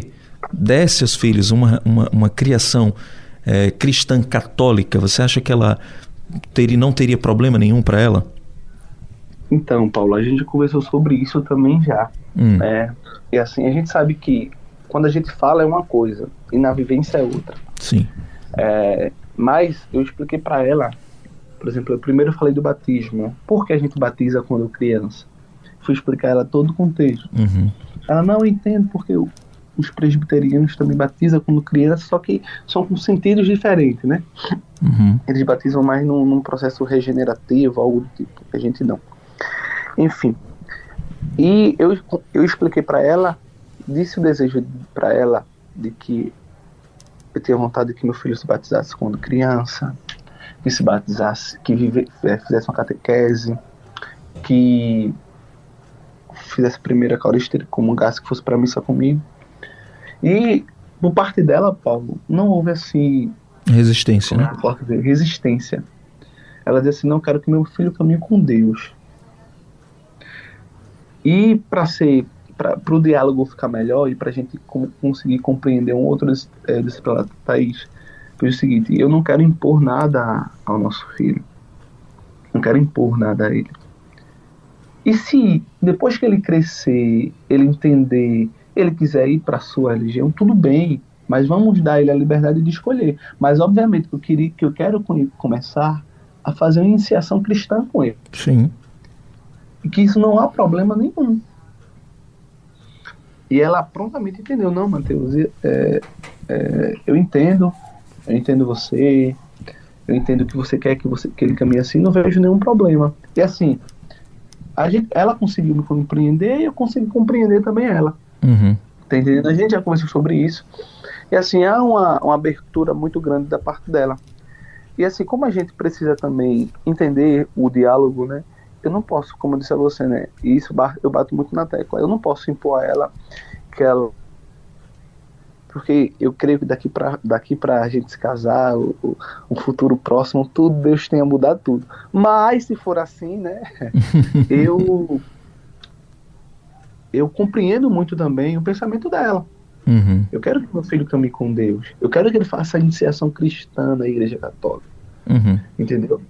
desse aos filhos uma, uma, uma criação é, cristã católica, você acha que ela teria, não teria problema nenhum para ela? Então, Paulo, a gente conversou sobre isso também já. Hum. Né? E assim, a gente sabe que quando a gente fala é uma coisa e na vivência é outra. Sim. É, mas eu expliquei para ela, por exemplo, eu primeiro falei do batismo. Por que a gente batiza quando criança? Fui explicar ela todo o contexto. Uhum. Ela não entende porque os presbiterianos também batizam quando criança, só que são com sentidos diferentes, né? Uhum. Eles batizam mais num, num, processo regenerativo, algo do tipo. A gente não. Enfim. E eu, eu expliquei para ela, disse o desejo para ela de que eu tinha vontade de que meu filho se batizasse quando criança, que se batizasse, que vive, é, fizesse uma catequese, que fizesse a primeira Eucaristia, comungasse, que fosse para missa comigo. E por parte dela, Paulo, não houve assim. Resistência, né? Dizer, resistência. Ela disse assim: não quero que meu filho caminhe com Deus. E para ser para o diálogo ficar melhor e para a gente com, conseguir compreender um outro desse, é, desse país, foi o seguinte: eu não quero impor nada ao nosso filho, não quero impor nada a ele. E se depois que ele crescer, ele entender, ele quiser ir para a sua religião, tudo bem, mas vamos dar ele a liberdade de escolher. Mas obviamente que eu queria que eu quero começar a fazer uma iniciação cristã com ele. Sim. E que isso não há problema nenhum. E ela prontamente entendeu, não, Mateus, é, é, eu entendo, eu entendo você, eu entendo que você quer que, você, que ele caminhe assim, não vejo nenhum problema. E assim, a gente, ela conseguiu me compreender e eu consegui compreender também ela. Uhum. Tá entendendo? A gente já conversou sobre isso. E assim, há uma, uma abertura muito grande da parte dela. E assim, como a gente precisa também entender o diálogo, né? eu não posso, como eu disse a você, né? E isso eu bato muito na tecla. Eu não posso impor a ela que ela. Porque eu creio que daqui para daqui pra gente se casar, o, o, um futuro próximo, tudo, Deus tenha mudado tudo. Mas se for assim, né? eu. Eu compreendo muito também o pensamento dela. Uhum. Eu quero que meu filho caminhe com Deus. Eu quero que ele faça a iniciação cristã na Igreja Católica. Uhum. Entendeu?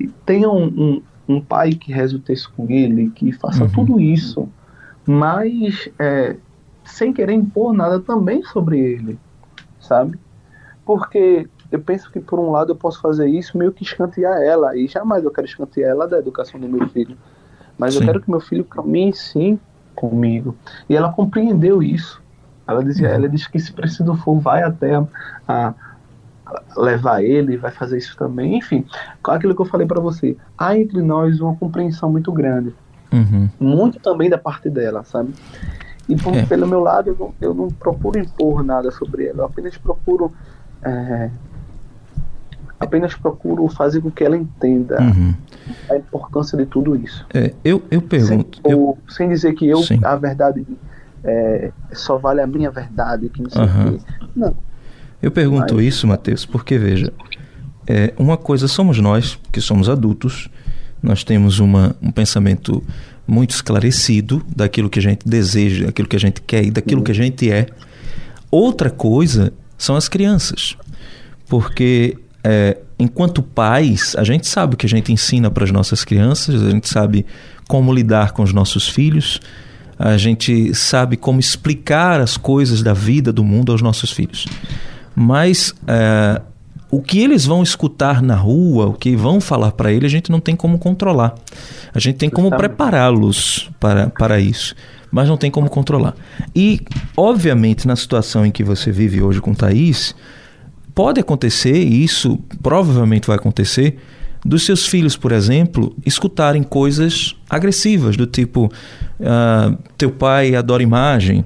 E tenha um, um um pai que reze o texto com ele, que faça uhum. tudo isso, mas é, sem querer impor nada também sobre ele, sabe? Porque eu penso que por um lado eu posso fazer isso meio que escantear ela, e jamais eu quero escantear ela da educação do meu filho, mas sim. eu quero que meu filho caminhe sim comigo. E ela compreendeu isso. Ela dizia, uhum. ela disse que se preciso for, vai até a, a levar ele, vai fazer isso também. Enfim, aquilo que eu falei para você, há entre nós uma compreensão muito grande. Uhum. Muito também da parte dela, sabe? E por, é. pelo meu lado, eu não, eu não, procuro impor nada sobre ela, eu apenas procuro. É, apenas procuro fazer com que ela entenda uhum. a importância de tudo isso. É, eu, eu pergunto. Sem, eu... sem dizer que eu, Sim. a verdade, é, só vale a minha verdade, que não sei uhum. Não eu pergunto Mas... isso, Mateus, porque veja, é, uma coisa somos nós, que somos adultos, nós temos uma, um pensamento muito esclarecido daquilo que a gente deseja, daquilo que a gente quer e daquilo que a gente é. Outra coisa são as crianças, porque é, enquanto pais, a gente sabe o que a gente ensina para as nossas crianças, a gente sabe como lidar com os nossos filhos, a gente sabe como explicar as coisas da vida, do mundo aos nossos filhos. Mas é, o que eles vão escutar na rua, o que vão falar para ele, a gente não tem como controlar. A gente tem como prepará-los para, para isso, mas não tem como controlar. E, obviamente, na situação em que você vive hoje com Thaís, pode acontecer, e isso provavelmente vai acontecer, dos seus filhos, por exemplo, escutarem coisas agressivas, do tipo: uh, teu pai adora imagem,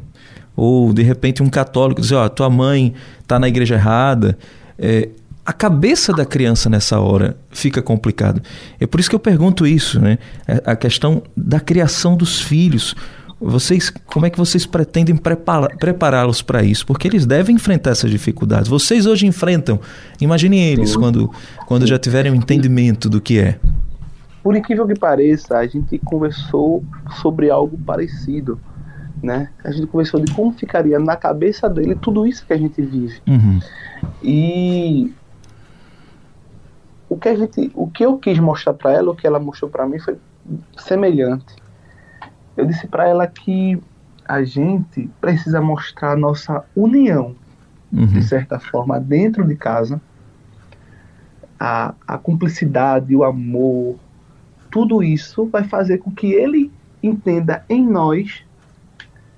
ou de repente um católico dizer, oh, tua mãe está na igreja errada. É, a cabeça da criança nessa hora fica complicado. É por isso que eu pergunto isso, né? É a questão da criação dos filhos. Vocês, como é que vocês pretendem prepará-los para isso? Porque eles devem enfrentar essas dificuldades. Vocês hoje enfrentam. Imaginem eles quando, quando já tiverem um entendimento do que é. Por incrível que pareça, a gente conversou sobre algo parecido né? A gente conversou de como ficaria na cabeça dele tudo isso que a gente vive. Uhum. E o que a gente, o que eu quis mostrar para ela, o que ela mostrou para mim foi semelhante. Eu disse para ela que a gente precisa mostrar a nossa união, uhum. de certa forma, dentro de casa. A, a cumplicidade, o amor, tudo isso vai fazer com que ele entenda em nós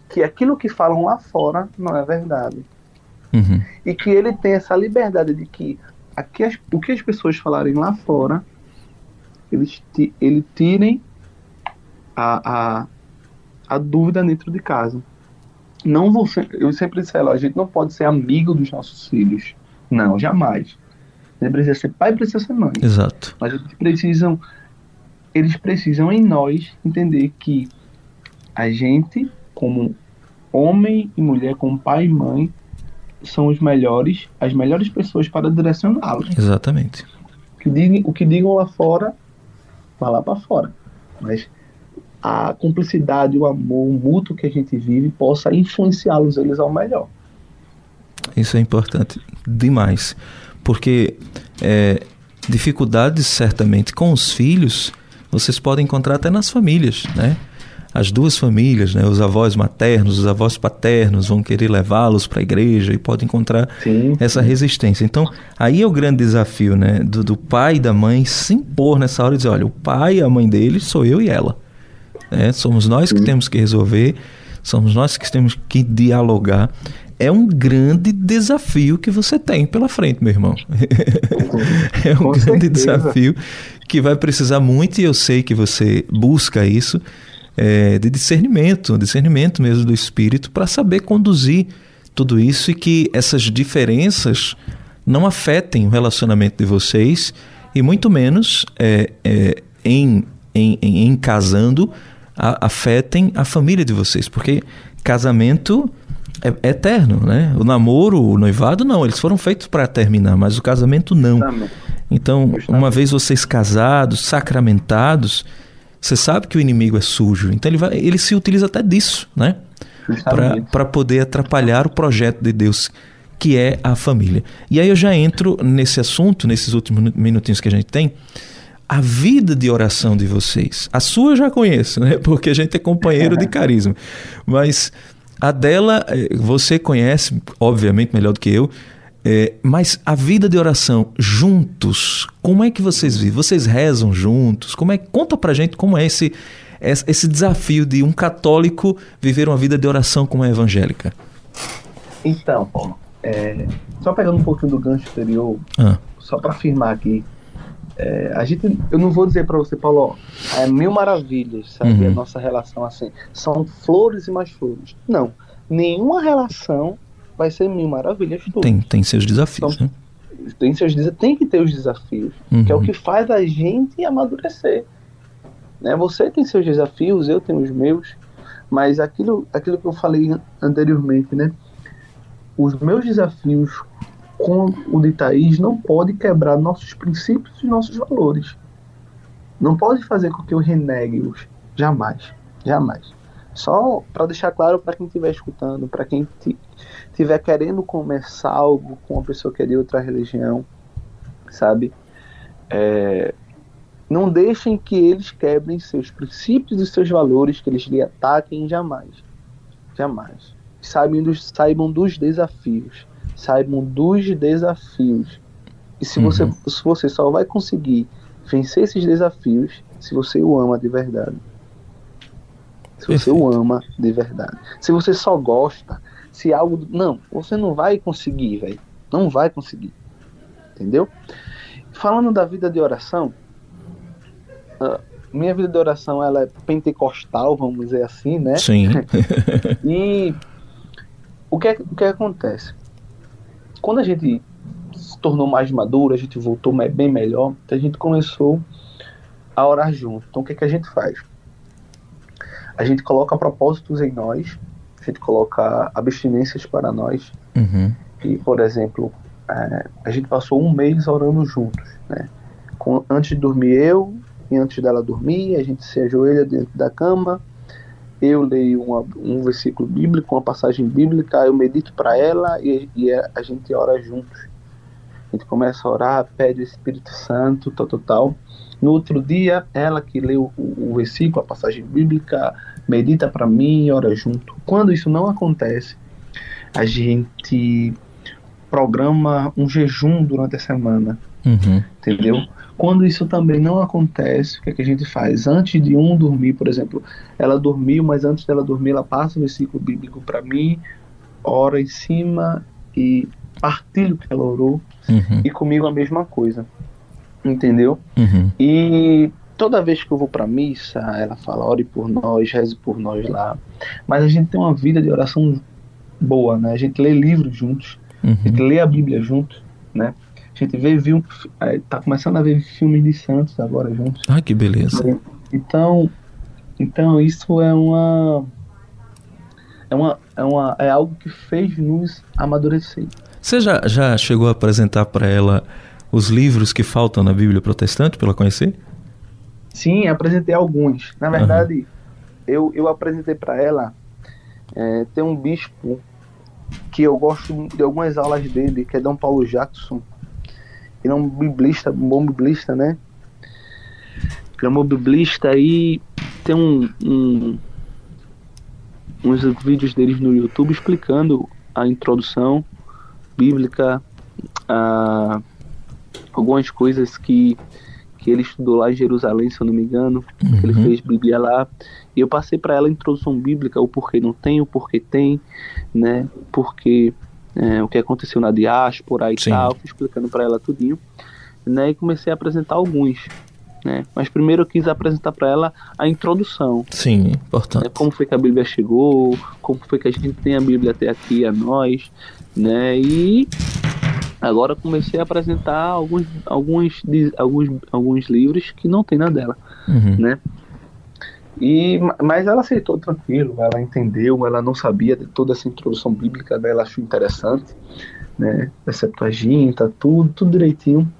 que aquilo que falam lá fora não é verdade. Uhum. E que ele tem essa liberdade de que aqui as, o que as pessoas falarem lá fora, eles ele tirem a, a, a dúvida dentro de casa. Não vou ser, eu sempre disse a gente não pode ser amigo dos nossos filhos. Não, jamais. A gente precisa ser pai, precisa ser mãe. Exato. Mas eles precisam, eles precisam em nós entender que a gente, como homem e mulher, como pai e mãe, são os melhores, as melhores pessoas para direcioná-los. Exatamente. O que, digam, o que digam lá fora, vá lá para fora. Mas a cumplicidade, o amor, o mútuo que a gente vive possa influenciá-los eles ao melhor. Isso é importante demais, porque é, dificuldades certamente com os filhos vocês podem encontrar até nas famílias, né? as duas famílias, né, os avós maternos, os avós paternos vão querer levá-los para a igreja e pode encontrar Sim. essa resistência. Então, aí é o grande desafio, né, do, do, pai e da mãe se impor nessa hora e dizer, olha, o pai e a mãe dele sou eu e ela. Né? Somos nós que temos que resolver, somos nós que temos que dialogar. É um grande desafio que você tem pela frente, meu irmão. é um Com grande certeza. desafio que vai precisar muito e eu sei que você busca isso é, de discernimento, discernimento mesmo do espírito, para saber conduzir tudo isso e que essas diferenças não afetem o relacionamento de vocês e muito menos é, é, em, em, em, em, casando a, afetem a família de vocês, porque casamento é, é, eterno, né? O namoro, o noivado, não, eles foram feitos para terminar, mas o casamento não. Então, uma vez vocês casados, sacramentados, você sabe que o inimigo é sujo, então ele, vai, ele se utiliza até disso, né? Para poder atrapalhar o projeto de Deus, que é a família. E aí eu já entro nesse assunto, nesses últimos minutinhos que a gente tem, a vida de oração de vocês. A sua eu já conheço, né? Porque a gente é companheiro de carisma. Mas a dela, eh, você conhece, obviamente, melhor do que eu. É, mas a vida de oração juntos, como é que vocês vivem? Vocês rezam juntos? Como é? Conta pra gente como é esse, esse desafio de um católico viver uma vida de oração como a evangélica. Então, Paulo, é, só pegando um pouquinho do gancho anterior, ah. só para afirmar aqui, é, a gente, eu não vou dizer para você, Paulo, ó, é mil maravilhas, sabe? Uhum. A nossa relação assim, são flores e mais flores. Não, nenhuma relação vai ser mil maravilhas tudo. Tem, tem seus desafios, então, né? Tem, seus, tem que ter os desafios, uhum. que é o que faz a gente amadurecer. Né? Você tem seus desafios, eu tenho os meus, mas aquilo, aquilo que eu falei anteriormente, né? Os meus desafios com o de Thaís não pode quebrar nossos princípios e nossos valores. Não pode fazer com que eu renegue-os. Jamais. Jamais. Só para deixar claro para quem estiver escutando, para quem estiver querendo começar algo com uma pessoa que é de outra religião, sabe? É, não deixem que eles quebrem seus princípios e seus valores, que eles lhe ataquem jamais. Jamais. Saibam dos, saibam dos desafios. Saibam dos desafios. E se, uhum. você, se você só vai conseguir vencer esses desafios se você o ama de verdade. Se você o ama de verdade. Se você só gosta, se algo. Não, você não vai conseguir, velho. Não vai conseguir. Entendeu? Falando da vida de oração, uh, minha vida de oração ela é pentecostal, vamos dizer assim, né? Sim. e o que, é, o que acontece? Quando a gente se tornou mais maduro, a gente voltou bem melhor, a gente começou a orar junto. Então o que, é que a gente faz? a gente coloca propósitos em nós, a gente coloca abstinências para nós. Uhum. E, por exemplo, é, a gente passou um mês orando juntos, né? Com, antes de dormir eu e antes dela dormir, a gente se ajoelha dentro da cama eu leio uma, um versículo bíblico, uma passagem bíblica, eu medito para ela e, e, a gente ora juntos. A gente começa a orar, pede o Espírito Santo, tal, tal, tal. No outro dia, ela que lê o, o versículo, a passagem bíblica, medita para mim e ora junto. Quando isso não acontece, a gente programa um jejum durante a semana. Uhum. Entendeu? Quando isso também não acontece, o que, é que a gente faz? Antes de um dormir, por exemplo, ela dormiu, mas antes dela dormir, ela passa o versículo bíblico para mim, ora em cima e partilho que ela orou, uhum. e comigo a mesma coisa. Entendeu? Uhum. E toda vez que eu vou para missa, ela fala: ore por nós, reze por nós lá. Mas a gente tem uma vida de oração boa, né? A gente lê livros juntos, uhum. a gente lê a Bíblia juntos, né? A gente vê, viu, é, tá começando a ver filmes de Santos agora juntos. Ah, que beleza. Então, então isso é uma é uma é uma é algo que fez nos amadurecer. Você já, já chegou a apresentar para ela os livros que faltam na Bíblia protestante para ela conhecer? Sim, apresentei alguns. Na verdade, uhum. eu, eu apresentei para ela. É, tem um bispo que eu gosto de algumas aulas dele, que é Dom Paulo Jackson. Ele é um biblista, um bom biblista, né? Ele é um bom biblista e tem um, um, uns vídeos deles no YouTube explicando a introdução bíblica, a, algumas coisas que, que ele estudou lá em Jerusalém, se eu não me engano, uhum. que ele fez Bíblia lá. E eu passei para ela a introdução bíblica, o porquê não tem, o porquê tem, né? Porque é, o que aconteceu na diáspora e Sim. tal, fui explicando para ela tudinho, né? E comecei a apresentar alguns. Né? Mas primeiro eu quis apresentar para ela a introdução. Sim, importante. Né? Como foi que a Bíblia chegou, como foi que a gente tem a Bíblia até aqui a nós, né? E agora comecei a apresentar alguns, alguns, alguns, alguns livros que não tem na dela, uhum. né? E, mas ela aceitou tranquilo, ela entendeu, ela não sabia de toda essa introdução bíblica, né? ela achou interessante, né? A Septuaginta, tudo, tudo direitinho.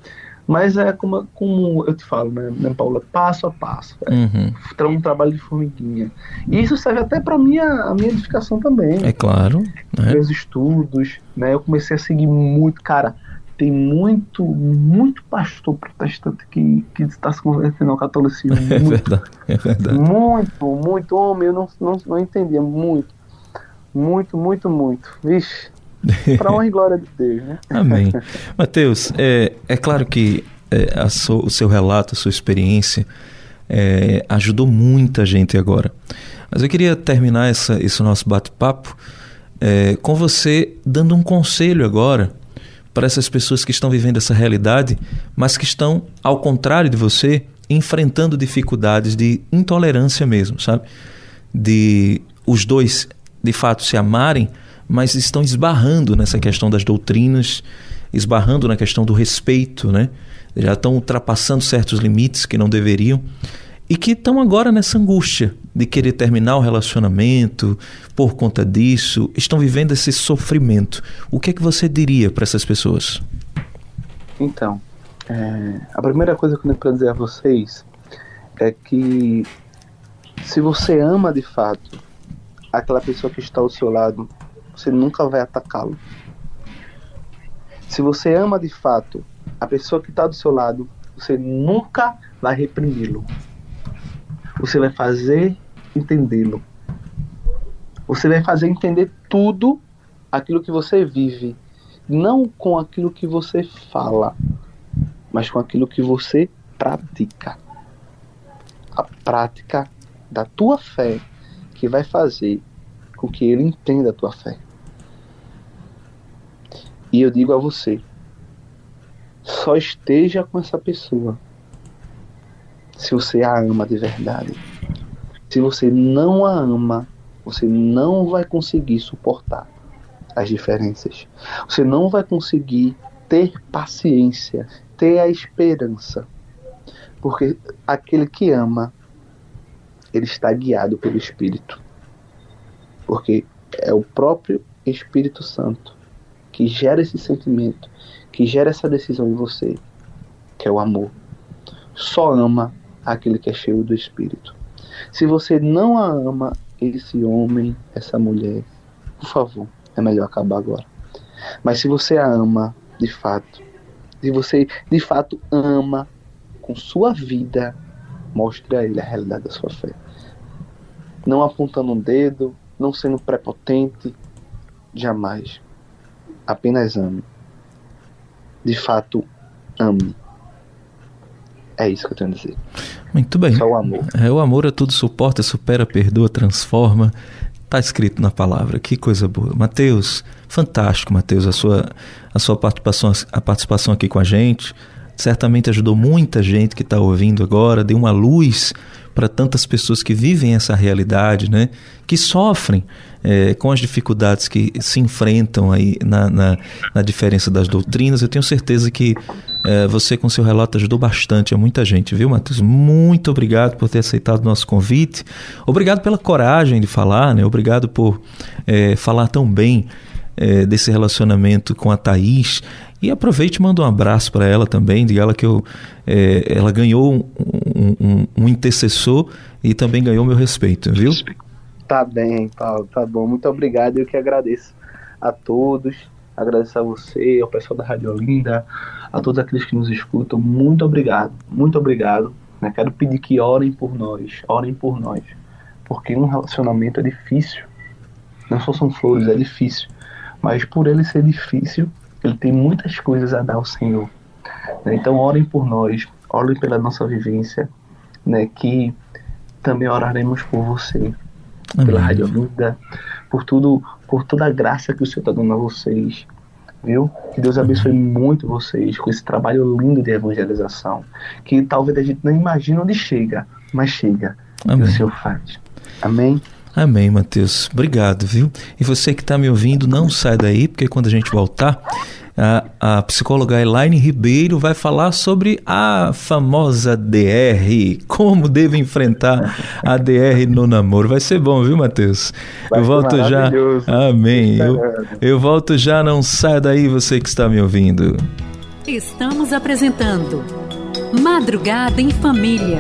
Mas é como, como eu te falo, né, né Paula? Passo a passo. É uhum. um trabalho de formiguinha. E isso serve até para minha, a minha edificação também. É claro. Né? Meus estudos, né? Eu comecei a seguir muito, cara tem muito, muito pastor protestante que, que está se convertendo ao catolicismo. É muito, verdade, é verdade. Muito, muito. Homem, eu não, não, não entendia. Muito, muito, muito, muito. Vixe, para honra e glória de Deus, né? Amém. Mateus, é, é claro que é, a so, o seu relato, a sua experiência é, ajudou muita gente agora. Mas eu queria terminar essa, esse nosso bate-papo é, com você dando um conselho agora para essas pessoas que estão vivendo essa realidade, mas que estão, ao contrário de você, enfrentando dificuldades de intolerância mesmo, sabe? De os dois, de fato, se amarem, mas estão esbarrando nessa questão das doutrinas, esbarrando na questão do respeito, né? Já estão ultrapassando certos limites que não deveriam e que estão agora nessa angústia de querer terminar o relacionamento por conta disso, estão vivendo esse sofrimento. O que é que você diria para essas pessoas? Então, é, a primeira coisa que eu tenho para dizer a vocês é que se você ama de fato aquela pessoa que está ao seu lado, você nunca vai atacá-lo. Se você ama de fato a pessoa que está do seu lado, você nunca vai reprimi-lo você vai fazer entendê-lo. Você vai fazer entender tudo aquilo que você vive, não com aquilo que você fala, mas com aquilo que você pratica. A prática da tua fé que vai fazer com que ele entenda a tua fé. E eu digo a você, só esteja com essa pessoa se você a ama de verdade. Se você não a ama, você não vai conseguir suportar as diferenças. Você não vai conseguir ter paciência, ter a esperança. Porque aquele que ama, ele está guiado pelo Espírito. Porque é o próprio Espírito Santo que gera esse sentimento, que gera essa decisão em você, que é o amor. Só ama aquele que é cheio do Espírito. Se você não a ama esse homem, essa mulher, por favor, é melhor acabar agora. Mas se você a ama de fato, se você de fato ama com sua vida, mostre a ele a realidade da sua fé. Não apontando um dedo, não sendo prepotente, jamais. Apenas ame. De fato, ame. É isso que eu tenho a dizer. Muito bem. Só o amor. É, o amor é tudo suporta, supera, perdoa, transforma. Está escrito na palavra. Que coisa boa. Mateus, fantástico, Mateus, a sua, a sua participação, a participação aqui com a gente. Certamente ajudou muita gente que está ouvindo agora, deu uma luz para tantas pessoas que vivem essa realidade, né? que sofrem é, com as dificuldades que se enfrentam aí na, na, na, diferença das doutrinas. Eu tenho certeza que é, você, com seu relato, ajudou bastante a muita gente, viu, Matheus? Muito obrigado por ter aceitado o nosso convite. Obrigado pela coragem de falar, né? Obrigado por é, falar tão bem é, desse relacionamento com a Thaís. E aproveite e manda um abraço para ela também, diga ela que eu, é, ela ganhou um, um, intercessor e também ganhou meu respeito, viu? Tá bem, Paulo, tá bom. Muito obrigado, eu que agradeço a todos, agradeço a você, ao pessoal da Rádio Olinda, a todos aqueles que nos escutam. Muito obrigado, muito obrigado. Né? Quero pedir que orem por nós, orem por nós, porque um relacionamento é difícil. Não só são flores, é difícil. Mas por ele ser difícil, ele tem muitas coisas a dar ao Senhor. Então orem por nós, orem pela nossa vivência, né? que também oraremos por você, Amém. pela Rádio Vida, por tudo, por toda a graça que o Senhor está dando a vocês, viu? Que Deus abençoe muito vocês com esse trabalho lindo de evangelização, que talvez a gente não imagine onde chega, mas chega, Amém. e o Senhor faz. Amém? Amém, Mateus. Obrigado, viu? E você que está me ouvindo, não sai daí, porque quando a gente voltar, a, a psicóloga Elaine Ribeiro vai falar sobre a famosa DR, como deve enfrentar a DR no namoro. Vai ser bom, viu, Mateus? eu volto já. Amém. Eu, eu volto já, não sai daí, você que está me ouvindo. Estamos apresentando Madrugada em Família.